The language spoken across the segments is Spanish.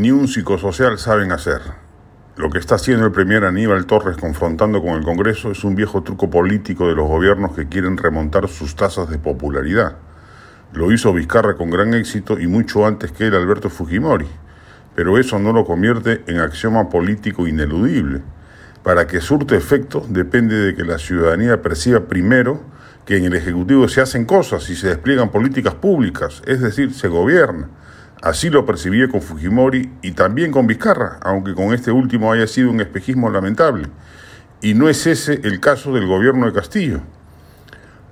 ni un psicosocial saben hacer. Lo que está haciendo el primer Aníbal Torres confrontando con el Congreso es un viejo truco político de los gobiernos que quieren remontar sus tasas de popularidad. Lo hizo Vizcarra con gran éxito y mucho antes que él Alberto Fujimori, pero eso no lo convierte en axioma político ineludible. Para que surte efecto depende de que la ciudadanía perciba primero que en el Ejecutivo se hacen cosas y se despliegan políticas públicas, es decir, se gobierna Así lo percibí con Fujimori y también con Vizcarra, aunque con este último haya sido un espejismo lamentable. Y no es ese el caso del gobierno de Castillo.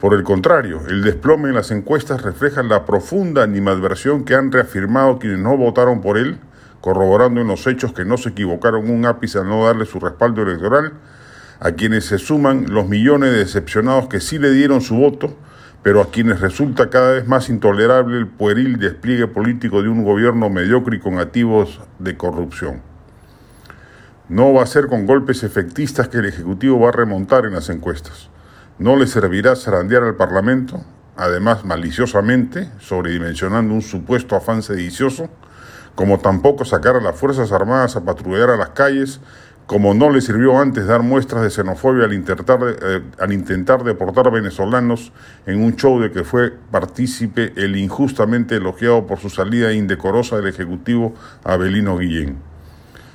Por el contrario, el desplome en las encuestas refleja la profunda animadversión que han reafirmado quienes no votaron por él, corroborando en los hechos que no se equivocaron un ápice al no darle su respaldo electoral, a quienes se suman los millones de decepcionados que sí le dieron su voto, pero a quienes resulta cada vez más intolerable el pueril despliegue político de un gobierno mediocre y con activos de corrupción. No va a ser con golpes efectistas que el Ejecutivo va a remontar en las encuestas. No le servirá zarandear al Parlamento, además maliciosamente, sobredimensionando un supuesto afán sedicioso, como tampoco sacar a las Fuerzas Armadas a patrullar a las calles como no le sirvió antes dar muestras de xenofobia al intentar, eh, al deportar venezolanos en un show de que fue partícipe el injustamente elogiado por su salida indecorosa del Ejecutivo Abelino Guillén.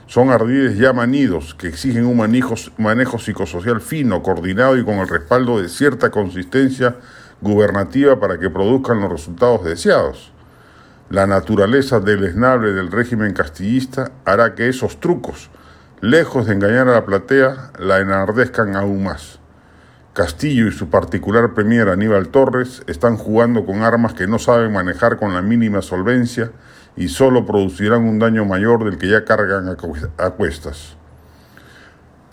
Son ardides ya manidos que exigen un manejo, manejo psicosocial fino, coordinado y con el respaldo de cierta consistencia gubernativa para que produzcan los resultados deseados. La naturaleza deleznable del régimen castillista hará que esos trucos, lejos de engañar a la platea, la enardezcan aún más. Castillo y su particular premier Aníbal Torres están jugando con armas que no saben manejar con la mínima solvencia y solo producirán un daño mayor del que ya cargan a cuestas.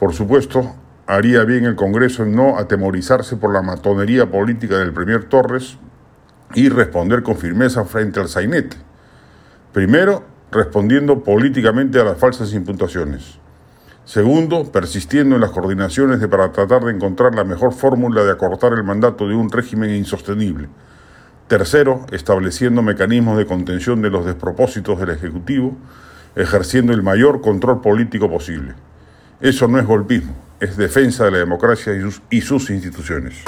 Por supuesto, haría bien el Congreso en no atemorizarse por la matonería política del premier Torres y responder con firmeza frente al sainete. Primero, respondiendo políticamente a las falsas imputaciones. Segundo, persistiendo en las coordinaciones de para tratar de encontrar la mejor fórmula de acortar el mandato de un régimen insostenible. Tercero, estableciendo mecanismos de contención de los despropósitos del Ejecutivo, ejerciendo el mayor control político posible. Eso no es golpismo, es defensa de la democracia y sus, y sus instituciones.